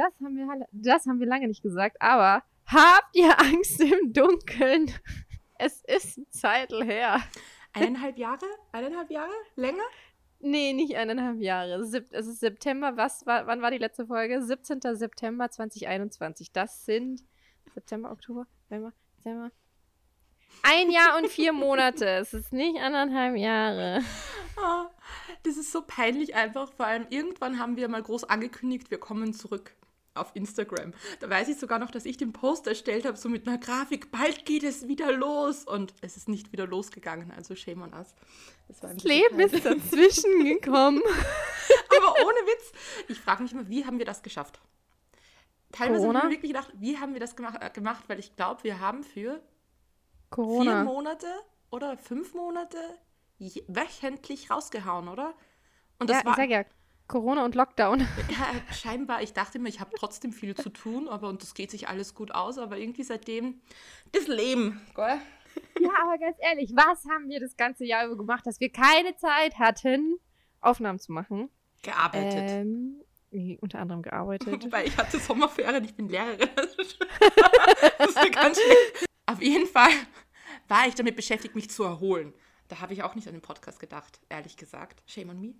das haben wir, das haben wir lange nicht gesagt, aber habt ihr Angst im Dunkeln? Es ist ein Zeitl her. Eineinhalb Jahre? Eineinhalb Jahre? Länger? Nee, nicht eineinhalb Jahre. Es ist September, was war, wann war die letzte Folge? 17. September 2021. Das sind September, Oktober, November, Dezember. Ein Jahr und vier Monate. Es ist nicht anderthalb Jahre. Oh, das ist so peinlich einfach. Vor allem irgendwann haben wir mal groß angekündigt, wir kommen zurück auf Instagram. Da weiß ich sogar noch, dass ich den Post erstellt habe, so mit einer Grafik, bald geht es wieder los. Und es ist nicht wieder losgegangen, also shame on us. Das, das Leben ist dazwischen gekommen. Aber ohne Witz, ich frage mich immer, wie haben wir das geschafft? Teilweise habe ich mir wirklich gedacht, wie haben wir das gemacht, äh, gemacht? weil ich glaube, wir haben für Corona. vier Monate oder fünf Monate wöchentlich rausgehauen, oder? Und das ja, war, ja, Corona und Lockdown. Ja, scheinbar. Ich dachte immer, ich habe trotzdem viel zu tun, aber und das geht sich alles gut aus. Aber irgendwie seitdem das Leben, gell? Ja, aber ganz ehrlich, was haben wir das ganze Jahr über gemacht, dass wir keine Zeit hatten, Aufnahmen zu machen? Gearbeitet. Ähm, unter anderem gearbeitet. Weil ich hatte Sommerferien, ich bin Lehrerin. das ist ganz schlecht. Auf jeden Fall war ich damit beschäftigt, mich zu erholen. Da habe ich auch nicht an den Podcast gedacht, ehrlich gesagt. Shame on me.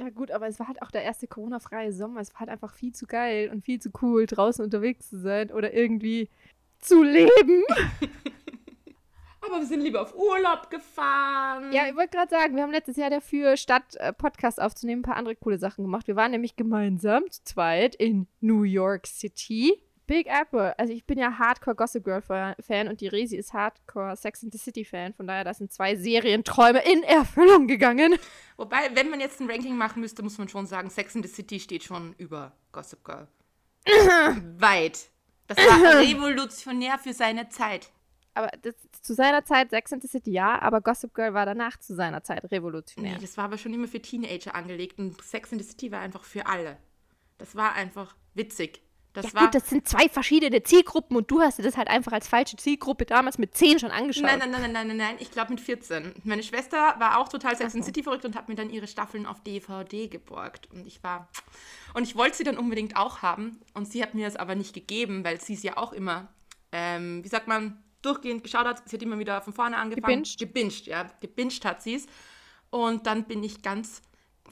Ja, gut, aber es war halt auch der erste Corona-freie Sommer. Es war halt einfach viel zu geil und viel zu cool, draußen unterwegs zu sein oder irgendwie zu leben. aber wir sind lieber auf Urlaub gefahren. Ja, ich wollte gerade sagen, wir haben letztes Jahr dafür, statt äh, Podcast aufzunehmen, ein paar andere coole Sachen gemacht. Wir waren nämlich gemeinsam zu zweit in New York City. Big Apple. Also ich bin ja Hardcore Gossip Girl Fan und die Resi ist Hardcore Sex and the City Fan. Von daher, das sind zwei Serienträume in Erfüllung gegangen. Wobei, wenn man jetzt ein Ranking machen müsste, muss man schon sagen, Sex and the City steht schon über Gossip Girl. Weit. Das war revolutionär für seine Zeit. Aber das, zu seiner Zeit Sex and the City ja, aber Gossip Girl war danach zu seiner Zeit revolutionär. Nee, das war aber schon immer für Teenager angelegt und Sex and the City war einfach für alle. Das war einfach witzig. Das ja war, gut, das sind zwei verschiedene Zielgruppen und du hast dir das halt einfach als falsche Zielgruppe damals mit 10 schon angeschaut. Nein, nein, nein, nein, nein, nein, ich glaube mit 14. Meine Schwester war auch total Sex and City verrückt und hat mir dann ihre Staffeln auf DVD geborgt und ich war und ich wollte sie dann unbedingt auch haben und sie hat mir das aber nicht gegeben, weil sie es ja auch immer, ähm, wie sagt man, durchgehend geschaut hat. Sie hat immer wieder von vorne angefangen. Gebinged? Gebinged, ja. Gebinged hat sie es. Und dann bin ich ganz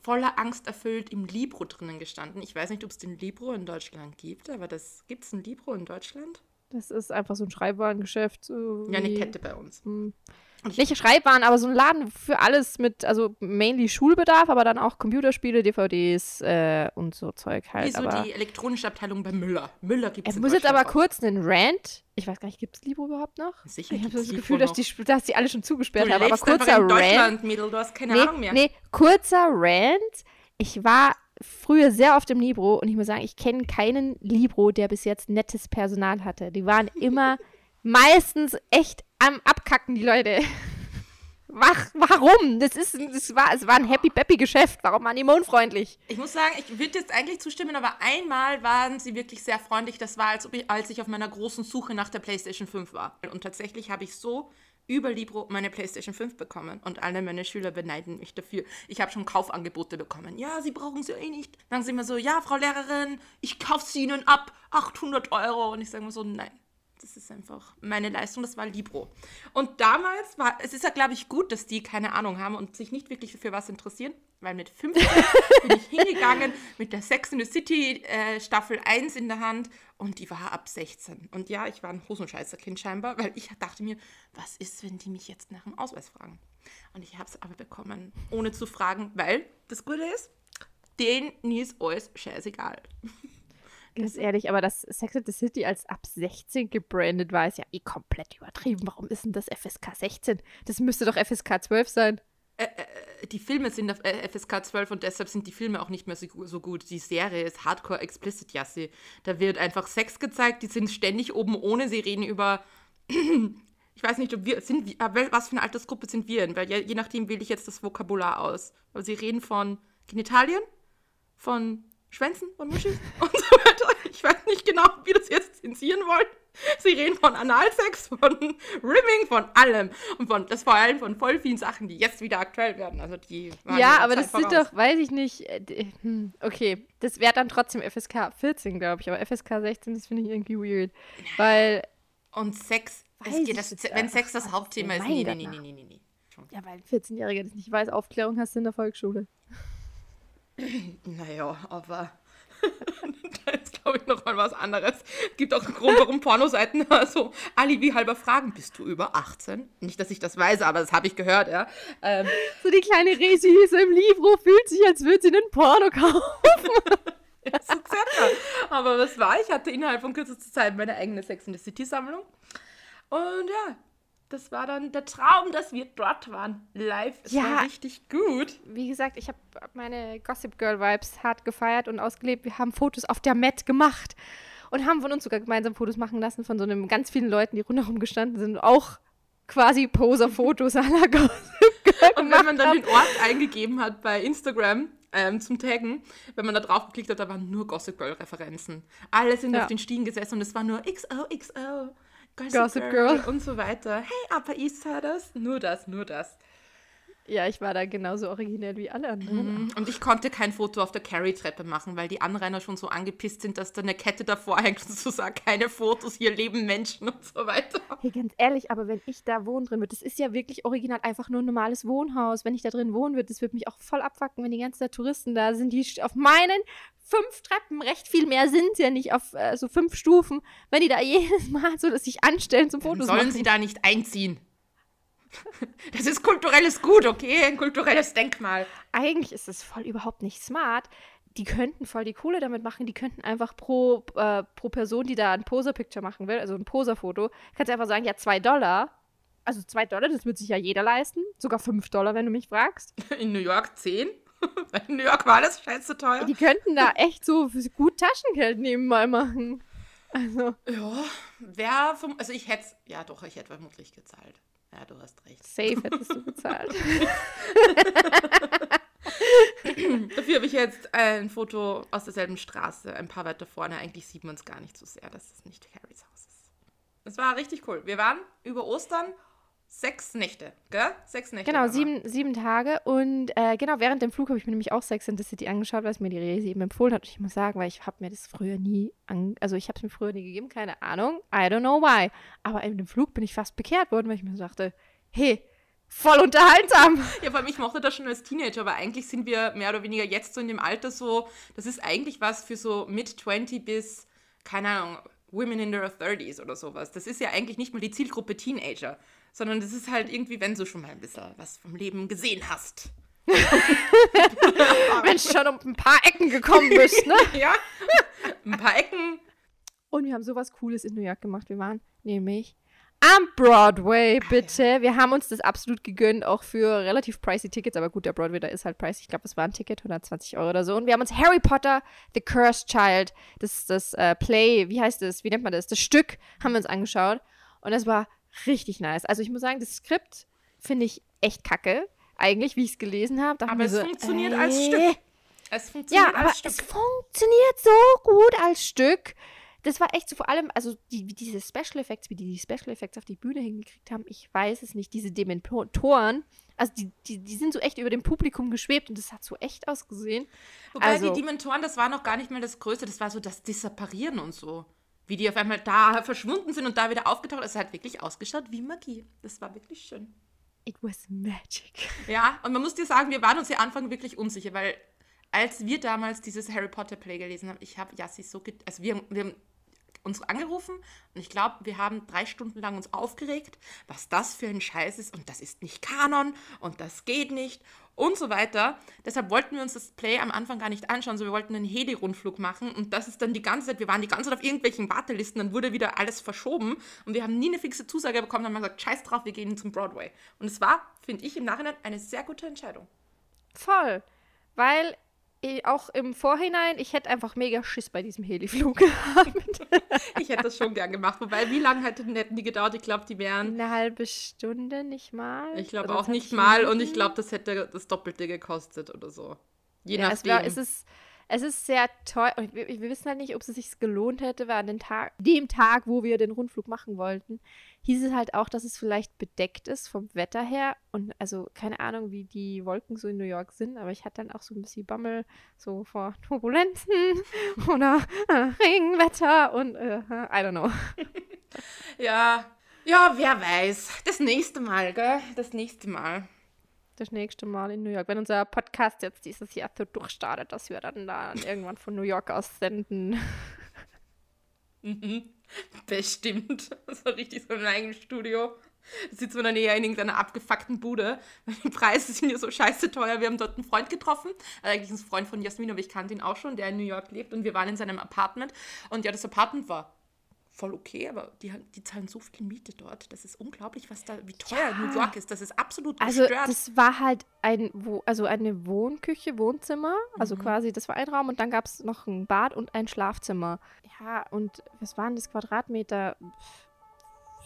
voller Angst erfüllt im Libro drinnen gestanden. Ich weiß nicht, ob es den Libro in Deutschland gibt, aber das gibt es ein Libro in Deutschland? Das ist einfach so ein Schreibwarengeschäft. So ja, eine Kette bei uns. Hm. Nicht Schreibwaren, aber so ein Laden für alles mit, also mainly Schulbedarf, aber dann auch Computerspiele, DVDs äh, und so Zeug halt. Wie so aber die elektronische Abteilung bei Müller. Müller gibt es Ich muss jetzt aber auch. kurz einen Rant. Ich weiß gar nicht, gibt es Libro überhaupt noch? Sicher. Ich habe das Gefühl, dass die, dass die alle schon zugesperrt haben. Aber kurzer Rant. Mädel, du hast keine nee, Ahnung mehr. Nee, kurzer Rant. Ich war früher sehr oft im Libro und ich muss sagen, ich kenne keinen Libro, der bis jetzt nettes Personal hatte. Die waren immer meistens echt am Abkacken, die Leute. Warum? Das ist, das war, es war ein Happy Peppy Geschäft. Warum waren die unfreundlich? Ich muss sagen, ich würde jetzt eigentlich zustimmen, aber einmal waren sie wirklich sehr freundlich. Das war, als, ich, als ich auf meiner großen Suche nach der PlayStation 5 war. Und tatsächlich habe ich so über Libro meine PlayStation 5 bekommen und alle meine Schüler beneiden mich dafür. Ich habe schon Kaufangebote bekommen. Ja, sie brauchen sie eh nicht. Dann sagen sie immer so, ja, Frau Lehrerin, ich kaufe sie ihnen ab, 800 Euro. Und ich sage mir so, nein, das ist einfach meine Leistung, das war Libro. Und damals war, es ist ja, glaube ich, gut, dass die keine Ahnung haben und sich nicht wirklich für was interessieren, weil mit 15 bin ich hingegangen mit der Sex in the City äh, Staffel 1 in der Hand und die war ab 16. Und ja, ich war ein Hosenscheißerkind scheinbar, weil ich dachte mir, was ist, wenn die mich jetzt nach dem Ausweis fragen? Und ich habe es aber bekommen, ohne zu fragen, weil das Gute ist, denen ist alles scheißegal. Ganz ehrlich, aber dass Sex and the City als ab 16 gebrandet war, ist ja eh komplett übertrieben. Warum ist denn das FSK 16? Das müsste doch FSK 12 sein. Äh, äh, die Filme sind auf äh, FSK 12 und deshalb sind die Filme auch nicht mehr so, so gut. Die Serie ist Hardcore Explicit Jasse. Da wird einfach Sex gezeigt, die sind ständig oben ohne, sie reden über. ich weiß nicht, ob wir sind, was für eine Altersgruppe sind wir denn? Weil je, je nachdem wähle ich jetzt das Vokabular aus. Aber sie reden von Genitalien, von Schwänzen und Muschis und. Ich weiß nicht genau, wie das jetzt zensieren wollen. Sie reden von Analsex, von Rimming, von allem. Und von, das vor allem von voll vielen Sachen, die jetzt wieder aktuell werden. Also die Ja, aber das sind doch, weiß ich nicht. Äh, hm, okay, das wäre dann trotzdem FSK 14, glaube ich. Aber FSK 16, das finde ich irgendwie weird. Weil. Und Sex, es geht das, wenn Sex das Hauptthema ist, nee, nee, nee, nee, nee, nee. Ja, weil ein 14-Jähriger das nicht weiß, Aufklärung hast du in der Volksschule. Naja, aber glaube ich, noch mal was anderes. Es gibt auch einen Grund, warum Pornoseiten so Alibi halber fragen, bist du über 18? Nicht, dass ich das weiß, aber das habe ich gehört, ja. Ähm, so die kleine Resi so im Libro fühlt sich, als würde sie einen Porno kaufen. ja, so circa. Aber was war? Ich hatte innerhalb von kürzester Zeit meine eigene Sex in the City Sammlung. Und ja, das war dann der Traum, dass wir dort waren. Live. Es ja, war richtig gut. Wie gesagt, ich habe meine Gossip Girl Vibes hart gefeiert und ausgelebt. Wir haben Fotos auf der Met gemacht und haben von uns sogar gemeinsam Fotos machen lassen von so einem ganz vielen Leuten, die rundherum gestanden sind. Auch quasi Poser-Fotos aller Gossip Girl. Und wenn man dann den Ort eingegeben hat bei Instagram, ähm, zum Taggen, wenn man da drauf geklickt hat, da waren nur Gossip Girl-Referenzen. Alle sind ja. auf den Stiegen gesessen und es war nur XOXO. Gossip, Gossip Girl. Girl. und so weiter. Hey, Upper East Siders. Nur das, nur das. Ja, ich war da genauso originell wie alle anderen. Mhm. Und ich konnte kein Foto auf der Carry-Treppe machen, weil die Anrainer schon so angepisst sind, dass da eine Kette davor hängt und so sagt, keine Fotos, hier leben Menschen und so weiter. Hey, ganz ehrlich, aber wenn ich da wohnen drin würde, das ist ja wirklich original einfach nur ein normales Wohnhaus. Wenn ich da drin wohnen würde, das würde mich auch voll abfacken, wenn die ganzen Touristen da sind, die auf meinen fünf Treppen, recht viel mehr sind ja nicht auf äh, so fünf Stufen, wenn die da jedes Mal so dass sich anstellen zum Fotos Sollen machen. sie da nicht einziehen? Das ist kulturelles Gut, okay? Ein kulturelles Denkmal. Eigentlich ist es voll überhaupt nicht smart. Die könnten voll die Kohle damit machen. Die könnten einfach pro, äh, pro Person, die da ein Poser-Picture machen will, also ein Poser-Foto, kannst du einfach sagen, ja, zwei Dollar. Also zwei Dollar, das wird sich ja jeder leisten. Sogar fünf Dollar, wenn du mich fragst. In New York zehn? In New York war das scheiße teuer. Die könnten da echt so gut Taschengeld nebenbei machen. Also. Ja, wer vom. Also ich hätte Ja, doch, ich hätte vermutlich gezahlt. Ja, du hast recht. Safe hättest du bezahlt. Dafür habe ich jetzt ein Foto aus derselben Straße, ein paar weiter vorne. Eigentlich sieht man es gar nicht so sehr, dass es nicht Harrys Haus ist. Es war richtig cool. Wir waren über Ostern Sechs Nächte, gell? Sechs Nächte. Genau, sieben, sieben Tage. Und äh, genau, während dem Flug habe ich mir nämlich auch Sex in the City angeschaut, weil es mir die Resi eben empfohlen hat. Und ich muss sagen, weil ich habe mir das früher nie, an, also ich habe es mir früher nie gegeben, keine Ahnung. I don't know why. Aber in dem Flug bin ich fast bekehrt worden, weil ich mir dachte, hey, voll unterhaltsam. Ja, vor allem, ich mochte das schon als Teenager, aber eigentlich sind wir mehr oder weniger jetzt so in dem Alter so, das ist eigentlich was für so Mid-20 bis, keine Ahnung, Women in their 30s oder sowas. Das ist ja eigentlich nicht mal die Zielgruppe Teenager sondern das ist halt irgendwie, wenn du schon mal ein bisschen was vom Leben gesehen hast. wenn du schon um ein paar Ecken gekommen bist, ne? ja, ein paar Ecken. Und wir haben sowas Cooles in New York gemacht. Wir waren nämlich am Broadway, bitte. Wir haben uns das absolut gegönnt, auch für relativ pricey Tickets. Aber gut, der Broadway, da ist halt pricey. Ich glaube, es war ein Ticket, 120 Euro oder so. Und wir haben uns Harry Potter, The Cursed Child, das, das äh, Play, wie heißt das, wie nennt man das, das Stück, haben wir uns angeschaut. Und das war richtig nice. Also ich muss sagen, das Skript finde ich echt kacke. Eigentlich, wie ich es gelesen habe. Aber es so, funktioniert äh, als Stück. Es funktioniert ja, aber Stück. es funktioniert so gut als Stück. Das war echt so vor allem, also die, diese Special Effects, wie die die Special Effects auf die Bühne hingekriegt haben, ich weiß es nicht. Diese Dementoren, also die, die, die sind so echt über dem Publikum geschwebt und das hat so echt ausgesehen. Wobei also, die Dementoren, das war noch gar nicht mal das Größte, das war so das Disapparieren und so wie die auf einmal da verschwunden sind und da wieder aufgetaucht. Es hat wirklich ausgeschaut wie Magie. Das war wirklich schön. It was magic. Ja, und man muss dir sagen, wir waren uns ja Anfang wirklich unsicher, weil als wir damals dieses Harry Potter Play gelesen haben, ich habe Yassi so, also wir, wir haben uns angerufen. Und ich glaube, wir haben drei Stunden lang uns aufgeregt, was das für ein Scheiß ist. Und das ist nicht Kanon. Und das geht nicht. Und so weiter. Deshalb wollten wir uns das Play am Anfang gar nicht anschauen, so wir wollten einen Heli-Rundflug machen. Und das ist dann die ganze Zeit, wir waren die ganze Zeit auf irgendwelchen Wartelisten, dann wurde wieder alles verschoben. Und wir haben nie eine fixe Zusage bekommen, dann haben wir gesagt, scheiß drauf, wir gehen zum Broadway. Und es war, finde ich, im Nachhinein eine sehr gute Entscheidung. Voll, weil auch im Vorhinein, ich hätte einfach mega Schiss bei diesem Heliflug gehabt. ich hätte das schon gern gemacht. Wobei, wie lange hätten, die gedauert? Ich glaube, die wären. Eine halbe Stunde, nicht mal. Ich glaube auch nicht mal. Und ich glaube, das hätte das Doppelte gekostet oder so. Je ja, nachdem. Es, war, es, ist, es ist sehr teuer. Und wir, wir wissen halt nicht, ob es sich gelohnt hätte, weil an den Tag, dem Tag, wo wir den Rundflug machen wollten, hieß es halt auch, dass es vielleicht bedeckt ist vom Wetter her. Und also keine Ahnung, wie die Wolken so in New York sind, aber ich hatte dann auch so ein bisschen Bammel so vor Turbulenzen oder äh, Regenwetter und äh, I don't know. Ja, ja, wer weiß. Das nächste Mal, gell? Das nächste Mal. Das nächste Mal in New York. Wenn unser Podcast jetzt dieses Jahr so durchstartet, dass wir dann da irgendwann von New York aus senden. Mhm. Bestimmt. So richtig so einem eigenen Studio. Da sitzt man dann eher in irgendeiner abgefuckten Bude. Die Preise sind ja so scheiße teuer. Wir haben dort einen Freund getroffen. Also eigentlich ein Freund von Jasmin, aber ich kannte ihn auch schon, der in New York lebt. Und wir waren in seinem Apartment. Und ja, das Apartment war voll okay, aber die, die zahlen so viel Miete dort. Das ist unglaublich, was da, wie teuer Ja. New York ist. Das ist absolut Also gestört. das war halt ein, Wo also eine Wohnküche, Wohnzimmer. Also Mhm. quasi, das war ein Raum und dann gab es noch ein Bad und ein Schlafzimmer. Ja, und was waren das Quadratmeter?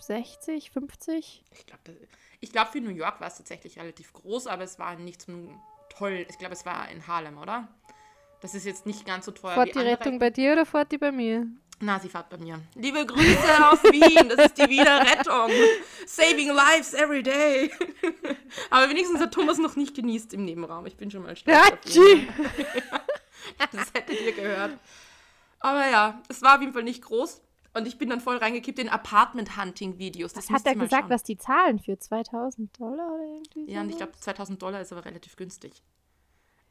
60, 50? Ich glaube, glaub, für New York war es tatsächlich relativ groß, aber es war nicht so toll. Ich glaube, es war in Harlem, oder? Das ist jetzt nicht ganz so teuer Fort die andere. Rettung bei dir oder fort die bei mir? Na, sie fahrt bei mir. Liebe Grüße aus Wien, das ist die Wiener Rettung. Saving lives every day. Aber wenigstens hat Thomas noch nicht genießt im Nebenraum. Ich bin schon mal stolz! Das hättet ihr gehört. Aber ja, es war auf jeden Fall nicht groß. Und ich bin dann voll reingekippt in Apartment-Hunting-Videos. Was hat er gesagt, was die zahlen für 2000 Dollar oder irgendwie Ja, und ich glaube, 2000 Dollar ist aber relativ günstig.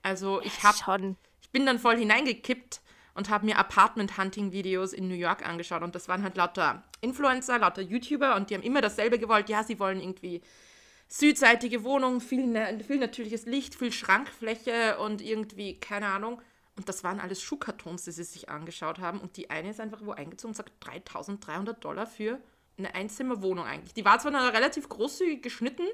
Also ich habe ich bin dann voll hineingekippt und habe mir Apartment-Hunting-Videos in New York angeschaut. Und das waren halt lauter Influencer, lauter YouTuber und die haben immer dasselbe gewollt. Ja, sie wollen irgendwie südseitige Wohnung, viel, viel natürliches Licht, viel Schrankfläche und irgendwie, keine Ahnung. Und das waren alles Schuhkartons, die sie sich angeschaut haben. Und die eine ist einfach wo eingezogen und sagt 3300 Dollar für eine Einzimmerwohnung eigentlich. Die war zwar noch relativ großzügig geschnitten,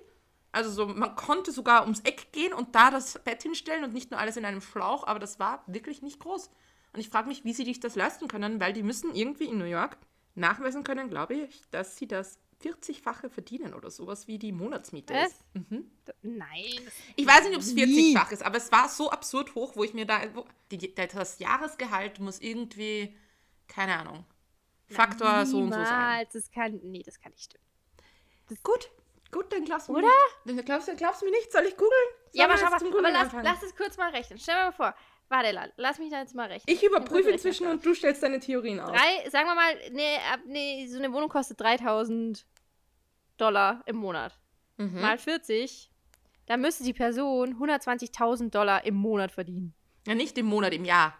also so, man konnte sogar ums Eck gehen und da das Bett hinstellen und nicht nur alles in einem Schlauch, aber das war wirklich nicht groß. Und ich frage mich, wie sie sich das leisten können, weil die müssen irgendwie in New York nachweisen können, glaube ich, dass sie das 40-fache verdienen oder sowas wie die Monatsmiete Was? ist. Mhm. Nein. Ich weiß nicht, ob es Nie. 40-fach ist, aber es war so absurd hoch, wo ich mir da. Wo, die, das Jahresgehalt muss irgendwie, keine Ahnung, Faktor so und so sein. Das kann, nee, das kann nicht stimmen. Gut, gut, dann glaubst du mir Oder? nicht. Dann glaubst, du- glaubst du mir nicht? Soll ich googeln? Ja, aber schau mal, aber lass, lass es kurz mal rechnen. Stell dir mal vor. Warte, la- lass mich da jetzt mal rechnen. Ich überprüfe inzwischen und du stellst deine Theorien aus. Drei, sagen wir mal, nee, ab, nee, so eine Wohnung kostet 3000 Dollar im Monat. Mhm. Mal 40, dann müsste die Person 120.000 Dollar im Monat verdienen. Ja, nicht im Monat, im Jahr.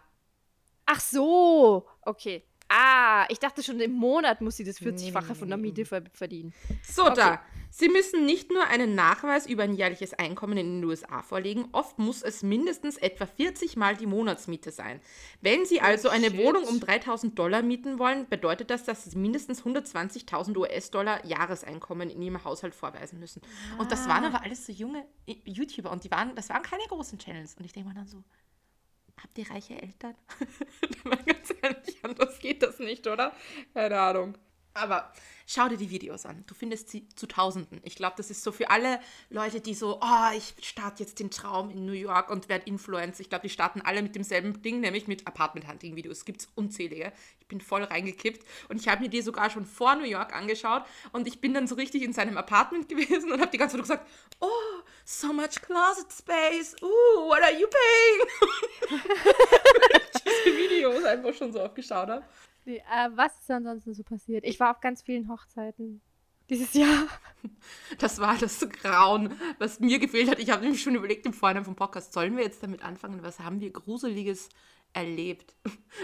Ach so, okay. Ah, ich dachte schon, im Monat muss sie das Nee, 40-fache nee, von der Miete ver verdienen. So, Okay. da. Sie müssen nicht nur einen Nachweis über ein jährliches Einkommen in den USA vorlegen, oft muss es mindestens etwa 40 Mal die Monatsmiete sein. Wenn Sie also eine shit. Wohnung um 3000 Dollar mieten wollen, bedeutet das, dass Sie mindestens 120.000 US-Dollar Jahreseinkommen in Ihrem Haushalt vorweisen müssen. Und das waren aber alles so junge YouTuber und die waren, das waren keine großen Channels. Und ich denke mir dann so, habt ihr reiche Eltern? Ganz ehrlich, anders geht das nicht, oder? Keine Ahnung. Aber schau dir die Videos an. Du findest sie zu Tausenden. Ich glaube, das ist so für alle Leute, die so, oh, ich starte jetzt den Traum in New York und werde Influencer. Ich glaube, die starten alle mit demselben Ding, nämlich mit Apartment-Hunting-Videos. Gibt es unzählige. Ich bin voll reingekippt und ich habe mir die sogar schon vor New York angeschaut und ich bin dann so richtig in seinem Apartment gewesen und habe die ganze Zeit gesagt, oh, so much closet space. Ooh, what are you paying? Diese Videos einfach schon so oft geschaut habe. Nee, äh, was ist ansonsten so passiert? Ich war auf ganz vielen Hochzeiten dieses Jahr. Das war das Grauen, was mir gefehlt hat. Ich habe nämlich schon überlegt im Vorhinein vom Podcast, sollen wir jetzt damit anfangen? Was haben wir Gruseliges erlebt?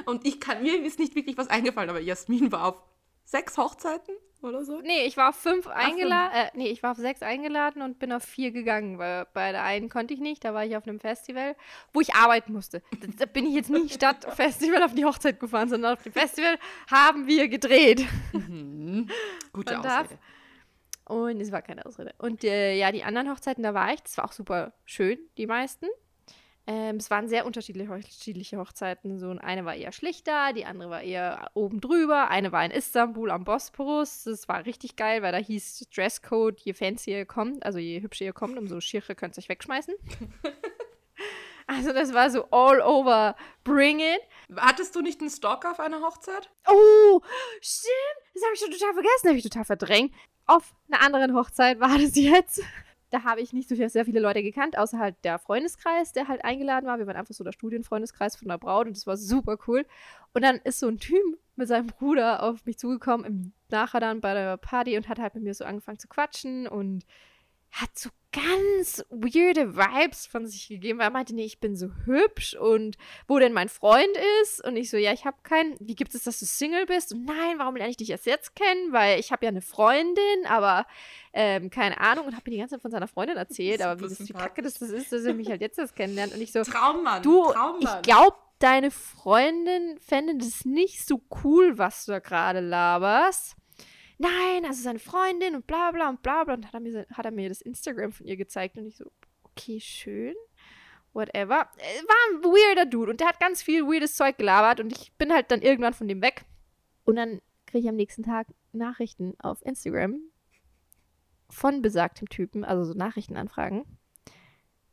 Und ich kann, mir ist nicht wirklich was eingefallen, aber Jasmin war auf sechs Hochzeiten oder so. Nee, ich war auf fünf eingeladen. Äh, nee, ich war auf sechs eingeladen und bin auf vier gegangen, weil bei der einen konnte ich nicht. Da war ich auf einem Festival, wo ich arbeiten musste. Da, bin ich jetzt nicht statt Festival auf die Hochzeit gefahren, sondern auf dem Festival haben wir gedreht. Gute Man darf- Ausrede. Und es war keine Ausrede. Und äh, ja, die anderen Hochzeiten, da war ich. Das war auch super schön, die meisten. Ähm, es waren sehr unterschiedliche, Hochzeiten. So eine war eher schlichter, die andere war eher oben drüber. Eine war in Istanbul am Bosporus. Das war richtig geil, weil da hieß Dresscode, je fancier ihr kommt, also je hübscher ihr kommt, umso schierer könnt ihr euch wegschmeißen. Also das war so all over, bring it. Hattest du nicht einen Stalker auf einer Hochzeit? Oh, stimmt. Das habe ich schon total vergessen, habe ich total verdrängt. Auf einer anderen Hochzeit war das jetzt. Da habe ich nicht so viel, sehr viele Leute gekannt, außer halt der Freundeskreis, der halt eingeladen war. Wir waren einfach so der Studienfreundeskreis von der Braut und das war super cool. Und dann ist so ein Typ mit seinem Bruder auf mich zugekommen, im, nachher dann bei der Party und hat halt mit mir so angefangen zu quatschen und hat so ganz weirde Vibes von sich gegeben, weil er meinte, nee, ich bin so hübsch und wo denn mein Freund ist. Und ich so, ja, ich habe keinen, wie gibt es, dass du Single bist? Und nein, warum lerne ich dich erst jetzt kennen, weil ich habe ja eine Freundin, aber ähm, keine Ahnung. Und habe mir die ganze Zeit von seiner Freundin erzählt, aber wie, das, wie kacke das, das ist, dass er mich halt jetzt erst kennenlernt. Und ich so, Traummann, du, Traummann. ich glaube, deine Freundin fände das nicht so cool, was du da gerade laberst nein, also seine Freundin und bla bla und bla bla. Und hat er, mir, hat er mir das Instagram von ihr gezeigt und ich so, okay, schön. Whatever. Äh, war ein weirder Dude und der hat ganz viel weirdes Zeug gelabert und ich bin halt dann irgendwann von dem weg. Und dann kriege ich am nächsten Tag Nachrichten auf Instagram von besagtem Typen, also so Nachrichtenanfragen.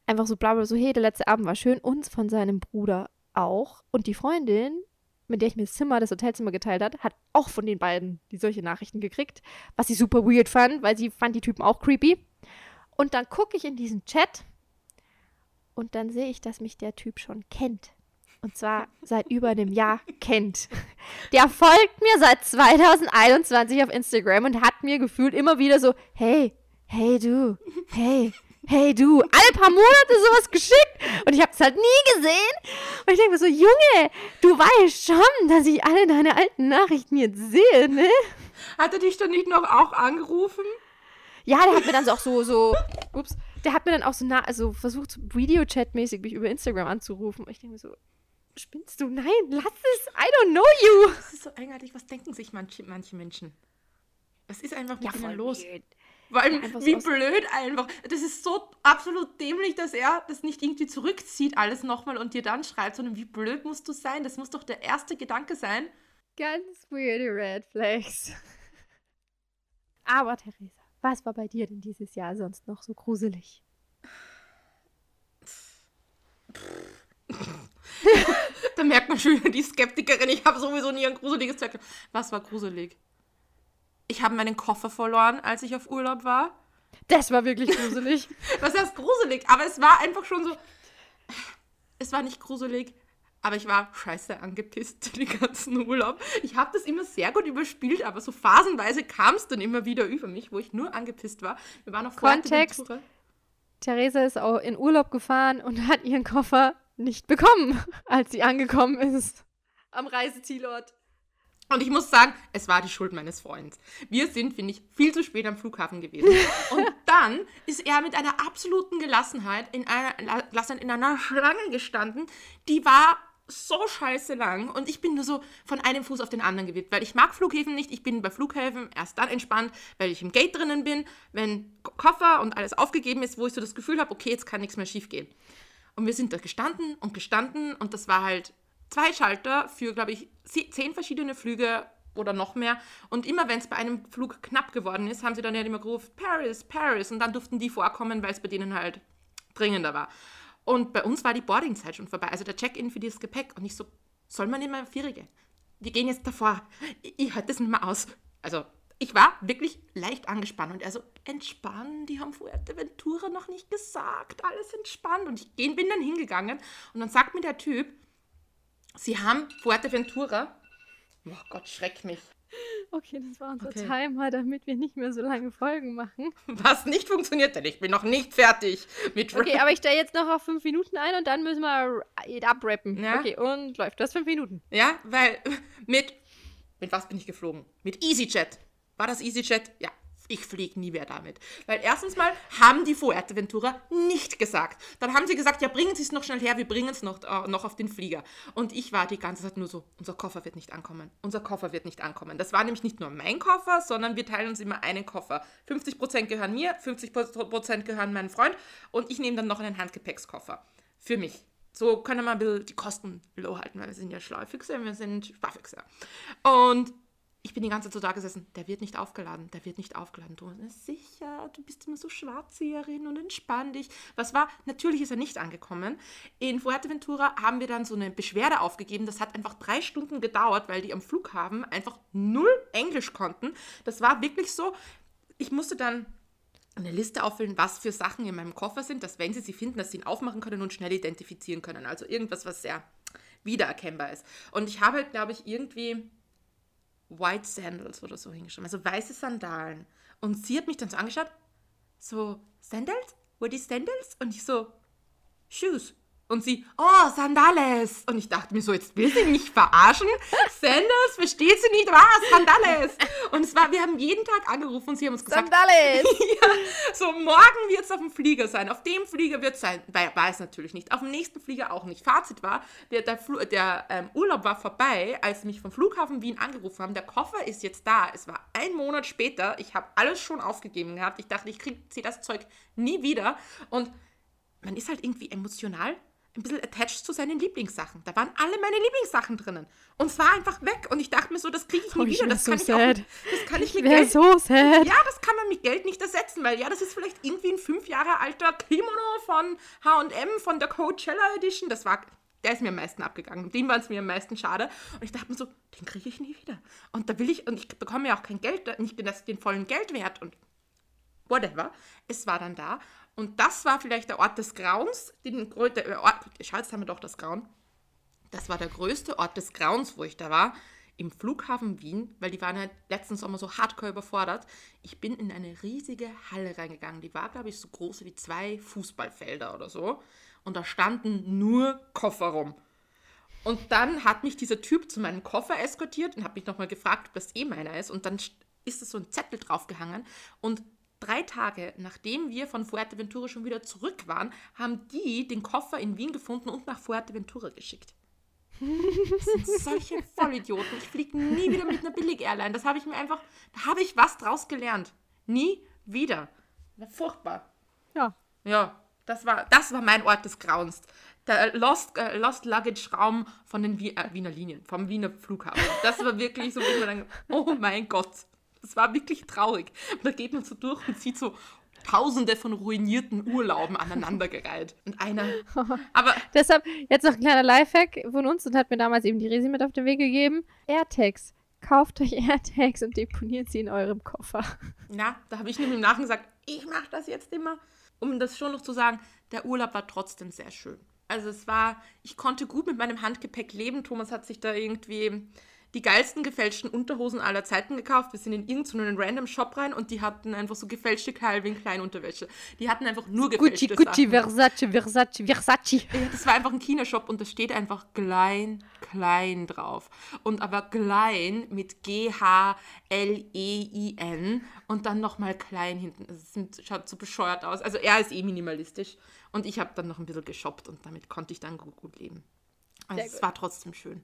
Einfach so bla bla, so, hey, der letzte Abend war schön. Und von seinem Bruder auch. Und die Freundin mit der ich mir das Zimmer, das Hotelzimmer geteilt hat, hat auch von den beiden die solche Nachrichten gekriegt, was sie super weird fand, weil sie fand die Typen auch creepy. Und dann gucke ich in diesen Chat und dann sehe ich, dass mich der Typ schon kennt. Und zwar seit über einem Jahr kennt. Der folgt mir seit 2021 auf Instagram und hat mir gefühlt immer wieder so, hey, hey du, hey, hey du, alle paar Monate sowas geschickt und ich habe es halt nie gesehen. Und ich denke mir so, Junge, du weißt schon, dass ich alle deine alten Nachrichten jetzt sehe, ne? Hat er dich dann nicht noch auch angerufen? Ja, der hat mir dann so auch so, so, ups, der hat mir dann auch so, na, also versucht, Videochat-mäßig mich über Instagram anzurufen. Und ich denke mir so, spinnst du? Nein, lass es, I don't know you. Das ist so eigenartig, was denken sich manche, manche Menschen? Was ist einfach mit Ja, ihnen los? weird. Weil, Ja, einfach so wie blöd einfach. Das ist so absolut dämlich, dass er das nicht irgendwie zurückzieht, alles nochmal und dir dann schreibt, sondern wie blöd musst du sein? Das muss doch der erste Gedanke sein. Ganz weirde Red Flags. Aber Theresa, was war bei dir denn dieses Jahr sonst noch so gruselig? Da merkt man schon die Skeptikerin. Ich habe sowieso nie ein gruseliges Zeug. Was war gruselig? Ich habe meinen Koffer verloren, als ich auf Urlaub war. Das war wirklich gruselig. Was heißt gruselig? Aber es war einfach schon so. Es war nicht gruselig, aber ich war scheiße angepisst den ganzen Urlaub. Ich habe das immer sehr gut überspielt, aber so phasenweise kam es dann immer wieder über mich, wo ich nur angepisst war. Wir waren auf Kontext. Theresa ist auch in Urlaub gefahren und hat ihren Koffer nicht bekommen, als sie angekommen ist. Am Reisezielort. Und ich muss sagen, es war die Schuld meines Freundes. Wir sind, finde ich, viel zu spät am Flughafen gewesen. Und dann ist er mit einer absoluten Gelassenheit in einer, Gelassenheit in einer Schlange gestanden, die war so scheiße lang und ich bin nur so von einem Fuß auf den anderen gewippt, weil ich mag Flughäfen nicht. Ich bin bei Flughäfen erst dann entspannt, weil ich im Gate drinnen bin, wenn Koffer und alles aufgegeben ist, wo ich so das Gefühl habe, okay, jetzt kann nichts mehr schief gehen. Und wir sind da gestanden und gestanden und das war halt zwei Schalter für, glaube ich, zehn verschiedene Flüge oder noch mehr. Und immer wenn es bei einem Flug knapp geworden ist, haben sie dann ja immer gerufen, Paris, Paris. Und dann durften die vorkommen, weil es bei denen halt dringender war. Und bei uns war die Boardingzeit schon vorbei, also der Check-in für dieses Gepäck. Und ich so, soll man mehr Vierige? Wir gehen jetzt davor. Ich, ich halte das nicht mehr aus. Also, ich war wirklich leicht angespannt. Und er so, entspannen, die haben Fuerteventura noch nicht gesagt. Alles entspannt. Und ich bin dann hingegangen. Und dann sagt mir der Typ, sie haben Fuerteventura. Oh Gott, schreck mich. Okay, das war unser Okay. Timer, damit wir nicht mehr so lange Folgen machen. Was nicht funktioniert, denn ich bin noch nicht fertig mit Okay, aber ich stelle jetzt noch auf fünf Minuten ein und dann müssen wir it abrappen. Ja. Okay, und läuft. Du hast fünf Minuten. Ja, weil mit. Mit was bin ich geflogen? Mit EasyJet. War das EasyJet? Ja. Ich fliege nie mehr damit. Weil erstens mal haben die Fuerteventura nicht gesagt. Dann haben sie gesagt, ja, bringen Sie es noch schnell her, wir bringen es noch, äh, noch auf den Flieger. Und ich war die ganze Zeit nur so, unser Koffer wird nicht ankommen. Unser Koffer wird nicht ankommen. Das war nämlich nicht nur mein Koffer, sondern wir teilen uns immer einen Koffer. 50% gehören mir, 50% gehören meinem Freund und ich nehme dann noch einen Handgepäckskoffer. Für mich. So können wir ein bisschen die Kosten low halten, weil wir sind ja Schlaufüchse, wir sind Sparfüchse. Und ich bin die ganze Zeit so da gesessen, der wird nicht aufgeladen, der wird nicht aufgeladen. Thomas, na sicher, du bist immer so Schwarzseherin und entspann dich. Was war? Natürlich ist er nicht angekommen. In Fuerteventura haben wir dann so eine Beschwerde aufgegeben. Das hat einfach drei Stunden gedauert, weil die am Flughafen einfach null Englisch konnten. Das war wirklich so. Ich musste dann eine Liste auffüllen, was für Sachen in meinem Koffer sind, dass wenn sie sie finden, dass sie ihn aufmachen können und schnell identifizieren können. Also irgendwas, was sehr wiedererkennbar ist. Und ich habe halt, glaube ich, irgendwie White Sandals oder so hingeschrieben, also weiße Sandalen. Und sie hat mich dann so angeschaut, so, Sandals? Were die Sandals? Und ich so, Shoes. Und sie, oh, Sandales. Und ich dachte mir so, jetzt will sie mich verarschen. Sandals, versteht sie nicht? Was? Sandales. Und es war, wir haben jeden Tag angerufen und sie haben uns gesagt, Sandales. ja, so morgen wird es auf dem Flieger sein. Auf dem Flieger wird es sein. War, war es natürlich nicht. Auf dem nächsten Flieger auch nicht. Fazit war, der, der, Fl der ähm, Urlaub war vorbei, als sie mich vom Flughafen Wien angerufen haben. Der Koffer ist jetzt da. Es war ein Monat später. Ich habe alles schon aufgegeben gehabt. Ich dachte, ich kriege das Zeug nie wieder. Und man ist halt irgendwie emotional ein bisschen attached zu seinen Lieblingssachen. Da waren alle meine Lieblingssachen drinnen. Und es war einfach weg. Und ich dachte mir so, das kriege ich nie oh, wieder. Das kann, so ich auch, das kann ich, ich mit Geld. so sad. Ja, das kann man mit Geld nicht ersetzen, weil ja, das ist vielleicht irgendwie ein fünf Jahre alter Kimono von HM, von der Coachella Edition. Das war. Der ist mir am meisten abgegangen. Dem war es mir am meisten schade. Und ich dachte mir so, den kriege ich nie wieder. Und da will ich, und ich bekomme ja auch kein Geld, nicht den vollen Geldwert und whatever. Es war dann da. Und das war vielleicht der Ort des Grauens. Den, der Ort, schau, jetzt haben wir doch das Grauen. Das war der größte Ort des Grauens, wo ich da war. Im Flughafen Wien, weil die waren halt letzten Sommer so hardcore überfordert. Ich bin in eine riesige Halle reingegangen. Die war, glaube ich, so groß wie zwei Fußballfelder oder so. Und da standen nur Koffer rum. Und dann hat mich dieser Typ zu meinem Koffer eskortiert und hat mich nochmal gefragt, ob das eh meiner ist. Und dann ist es so ein Zettel draufgehangen. Und Drei Tage nachdem wir von Fuerteventura schon wieder zurück waren, haben die den Koffer in Wien gefunden und nach Fuerteventura geschickt. Das sind solche Vollidioten. Ich fliege nie wieder mit einer Billig-Airline. Das habe ich mir einfach, da habe ich was draus gelernt. Nie wieder. Furchtbar. Ja. Ja, das war, das war mein Ort des Grauens. Der Lost, äh, Lost Luggage Raum von den Wiener, äh, Wiener Linien, vom Wiener Flughafen. Das war wirklich so, wie man dann, oh mein Gott. Das war wirklich traurig. Und da geht man so durch und sieht so Tausende von ruinierten Urlauben aneinandergereiht. Und einer. Aber. Deshalb jetzt noch ein kleiner Lifehack von uns und hat mir damals eben die Resi mit auf den Weg gegeben. AirTags. Kauft euch AirTags und deponiert sie in eurem Koffer. Ja, da habe ich nämlich im Nachhinein gesagt, ich mache das jetzt immer. Um das schon noch zu sagen, der Urlaub war trotzdem sehr schön. Also es war, ich konnte gut mit meinem Handgepäck leben. Thomas hat sich da irgendwie die geilsten gefälschten Unterhosen aller Zeiten gekauft. Wir sind in irgendeinen random Shop rein und die hatten einfach so gefälschte Calvin Klein Unterwäsche. Die hatten einfach nur gefälschte Gucci, Gucci, Versace, Versace, Versace. Ja, das war einfach ein China-Shop und da steht einfach klein, klein drauf. Und aber klein mit G-H-L-E-I-N und dann nochmal klein hinten. Das schaut so bescheuert aus. Also er ist eh minimalistisch. Und ich habe dann noch ein bisschen geshoppt und damit konnte ich dann gut, gut leben. Also es war trotzdem schön.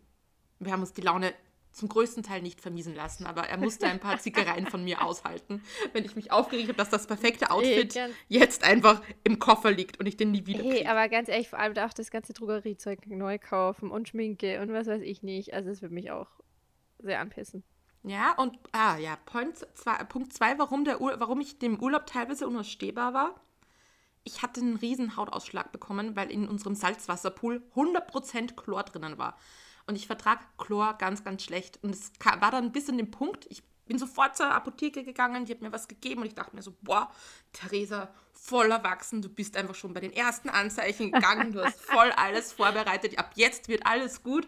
Wir haben uns die Laune zum größten Teil nicht vermiesen lassen, aber er musste ein paar Zickereien von mir aushalten, wenn ich mich aufgeregt habe, dass das perfekte Outfit hey, jetzt einfach im Koffer liegt und ich den nie wieder kriege. Hey, aber ganz ehrlich, vor allem auch das ganze Drogeriezeug neu kaufen und Schminke und was weiß ich nicht. Also es wird mich auch sehr anpissen. Ja, und ah ja, Point zwei, Punkt 2, warum, warum ich dem Urlaub teilweise unausstehbar war. Ich hatte einen riesen Hautausschlag bekommen, weil in unserem Salzwasserpool 100% Chlor drinnen war. Und ich vertrage Chlor ganz, ganz schlecht. Und es war dann bis in den Punkt, ich bin sofort zur Apotheke gegangen, die hat mir was gegeben und ich dachte mir so, boah, Theresa, voll erwachsen, du bist einfach schon bei den ersten Anzeichen gegangen, du hast voll alles vorbereitet, ab jetzt wird alles gut.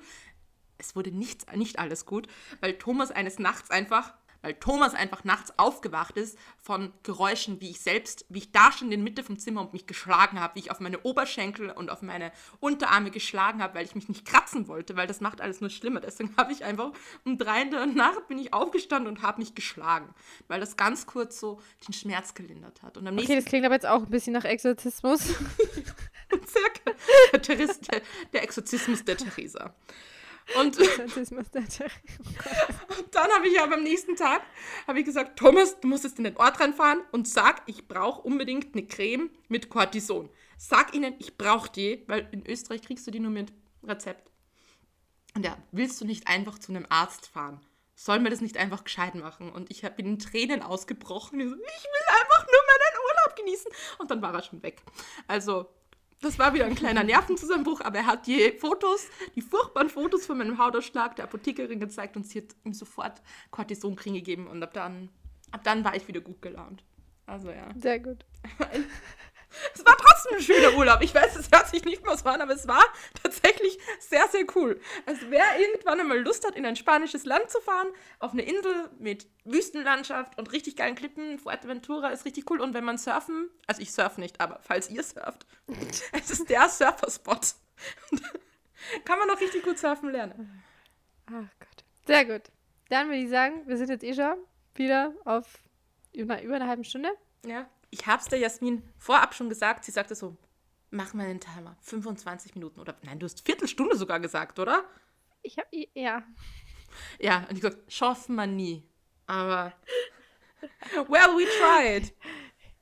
Es wurde nichts, nicht alles gut, weil Thomas eines Nachts einfach weil Thomas einfach nachts aufgewacht ist von Geräuschen, wie ich selbst, wie ich da schon in der Mitte vom Zimmer und mich geschlagen habe, wie ich auf meine Oberschenkel und auf meine Unterarme geschlagen habe, weil ich mich nicht kratzen wollte, weil das macht alles nur schlimmer. Deswegen habe ich einfach um drei in der Nacht bin ich aufgestanden und habe mich geschlagen, weil das ganz kurz so den Schmerz gelindert hat. Und am okay, das klingt aber jetzt auch ein bisschen nach Exorzismus. Circa. Der, der, der Exorzismus der Theresa. Und, und dann habe ich ja am nächsten Tag ich gesagt, Thomas, du musst jetzt in den Ort reinfahren und sag, ich brauche unbedingt eine Creme mit Cortison. Sag ihnen, ich brauche die, weil in Österreich kriegst du die nur mit Rezept. Und ja, willst du nicht einfach zu einem Arzt fahren? sollen wir das nicht einfach gescheit machen? Und ich bin in Tränen ausgebrochen. Ich will einfach nur meinen Urlaub genießen. Und dann war er schon weg. Also, das war wieder ein kleiner Nervenzusammenbruch, aber er hat die Fotos, die furchtbaren Fotos von meinem Hautausschlag der Apothekerin gezeigt und sie hat ihm sofort Cortisoncreme gegeben. Und ab dann, ab dann war ich wieder gut gelaunt. Also ja. Sehr gut. Es war trotzdem ein schöner Urlaub. Ich weiß, es hört sich nicht mehr so an, aber es war tatsächlich sehr, sehr cool. Also wer irgendwann einmal Lust hat, in ein spanisches Land zu fahren, auf eine Insel mit Wüstenlandschaft und richtig geilen Klippen, Fuerteventura ist richtig cool. Und wenn man surfen, also ich surf nicht, aber falls ihr surft, es ist der Surferspot. Kann man auch richtig gut surfen lernen. Ach Gott. Sehr gut. Dann würde ich sagen, wir sind jetzt eh schon wieder auf über, über eine halbe Stunde. Ja. Ich hab's der Jasmin vorab schon gesagt. Sie sagte so, mach mal einen Timer. 25 Minuten oder, nein, du hast Viertelstunde sogar gesagt, oder? Ich habe ja. Ja, und ich gesagt, schaffen wir nie. Aber, well, we tried.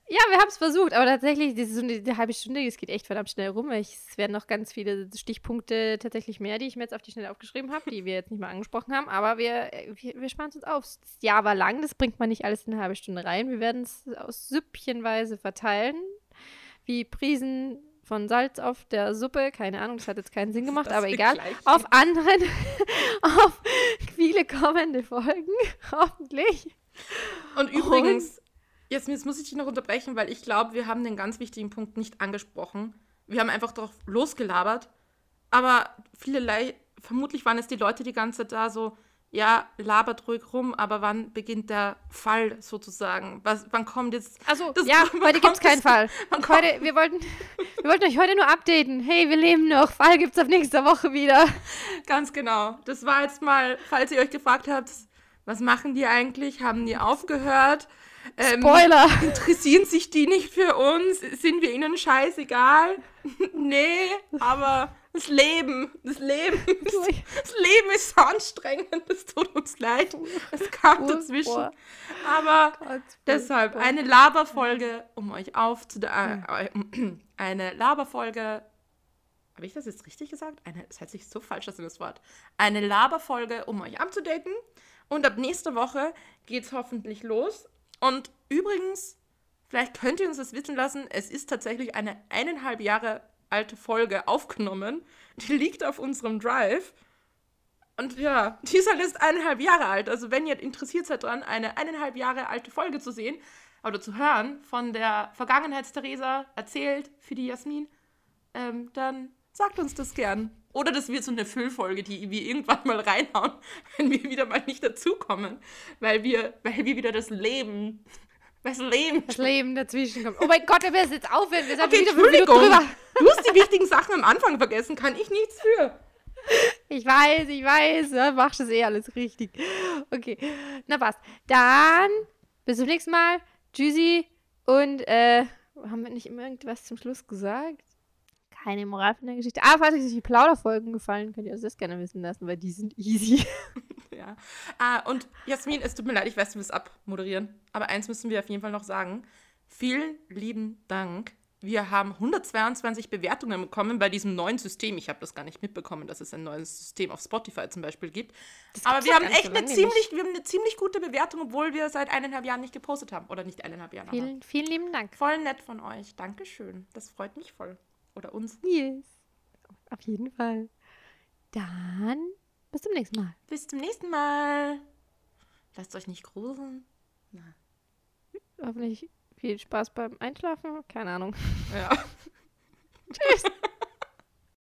Ja, wir haben es versucht, aber tatsächlich, diese so eine, die halbe Stunde, das geht echt verdammt schnell rum. Ich, es werden noch ganz viele Stichpunkte tatsächlich mehr, die ich mir jetzt auf die Schnelle aufgeschrieben habe, die wir jetzt nicht mal angesprochen haben. Aber wir, wir, wir sparen es uns auf. Das Jahr war lang, das bringt man nicht alles in eine halbe Stunde rein. Wir werden es aus Süppchenweise verteilen, wie Prisen von Salz auf der Suppe. Keine Ahnung, das hat jetzt keinen Sinn gemacht, aber egal. Auf anderen, auf viele kommende Folgen, hoffentlich. Und übrigens, Jasmin, jetzt muss ich dich noch unterbrechen, weil ich glaube, wir haben den ganz wichtigen Punkt nicht angesprochen. Wir haben einfach drauf losgelabert. Aber viele, Lei- vermutlich waren es die Leute die ganze Zeit da so, ja, labert ruhig rum, aber wann beginnt der Fall sozusagen? Was, wann kommt jetzt. Also, Das- ja, heute gibt es keinen Fall. Heute, wir, wollten, wir wollten euch heute nur updaten. Hey, wir leben noch. Fall gibt es ab nächster Woche wieder. Ganz genau. Das war jetzt mal, falls ihr euch gefragt habt, was machen die eigentlich? Haben die aufgehört? Ähm, Spoiler. Interessieren sich die nicht für uns? Sind wir ihnen scheißegal? nee, aber das Leben, das Leben, das, das Leben ist so anstrengend. Es tut uns leid. Es kam dazwischen. Aber deshalb eine Laberfolge, um euch aufzudaten. Äh, eine Laberfolge. Habe ich das jetzt richtig gesagt? Eine, das hört sich so falsch aus, das Wort. Eine Laberfolge, um euch abzudaten. Und ab nächster Woche geht's hoffentlich los. Und übrigens, vielleicht könnt ihr uns das wissen lassen, es ist tatsächlich eine eineinhalb Jahre alte Folge aufgenommen. Die liegt auf unserem Drive. Und ja, die ist eineinhalb Jahre alt. Also wenn ihr interessiert seid dran, eine eineinhalb Jahre alte Folge zu sehen oder zu hören von der Vergangenheits-Theresa erzählt für die Jasmin, ähm, dann sagt uns das gern. Oder das wird so eine Füllfolge, die wir irgendwann mal reinhauen, wenn wir wieder mal nicht dazukommen. Weil wir, weil wir wieder das Leben, das Leben. Das Leben dazwischen kommt. Oh mein Gott, wir müssen jetzt aufhören. Wir sind Okay, wieder Entschuldigung. drüber. Du hast die wichtigen Sachen am Anfang vergessen, kann ich nichts für. Ich weiß, ich weiß. Ja, machst das eh alles richtig. Okay, na passt. Dann bis zum nächsten Mal. Tschüssi. Und äh, haben wir nicht immer irgendwas zum Schluss gesagt? Keine Moral von der Geschichte. Ah, falls euch die Plauderfolgen gefallen, könnt ihr uns das gerne wissen lassen, weil die sind easy. Ja. Ah, und Jasmin, es tut mir leid, ich weiß, du wirst abmoderieren. Aber eins müssen wir auf jeden Fall noch sagen. Vielen lieben Dank. Wir haben 122 Bewertungen bekommen bei diesem neuen System. Ich habe das gar nicht mitbekommen, dass es ein neues System auf Spotify zum Beispiel gibt. Aber gibt's wir haben echt eine ziemlich, wir haben eine ziemlich gute Bewertung, obwohl wir seit eineinhalb Jahren nicht gepostet haben. Oder nicht eineinhalb Jahren, aber Vielen, vielen lieben Dank. voll nett von euch. Dankeschön. Das freut mich voll. Oder uns. Yes. Auf jeden Fall. Dann bis zum nächsten Mal. Bis zum nächsten Mal. Lasst euch nicht gruseln. Hoffentlich viel Spaß beim Einschlafen. Keine Ahnung. Ja. Tschüss.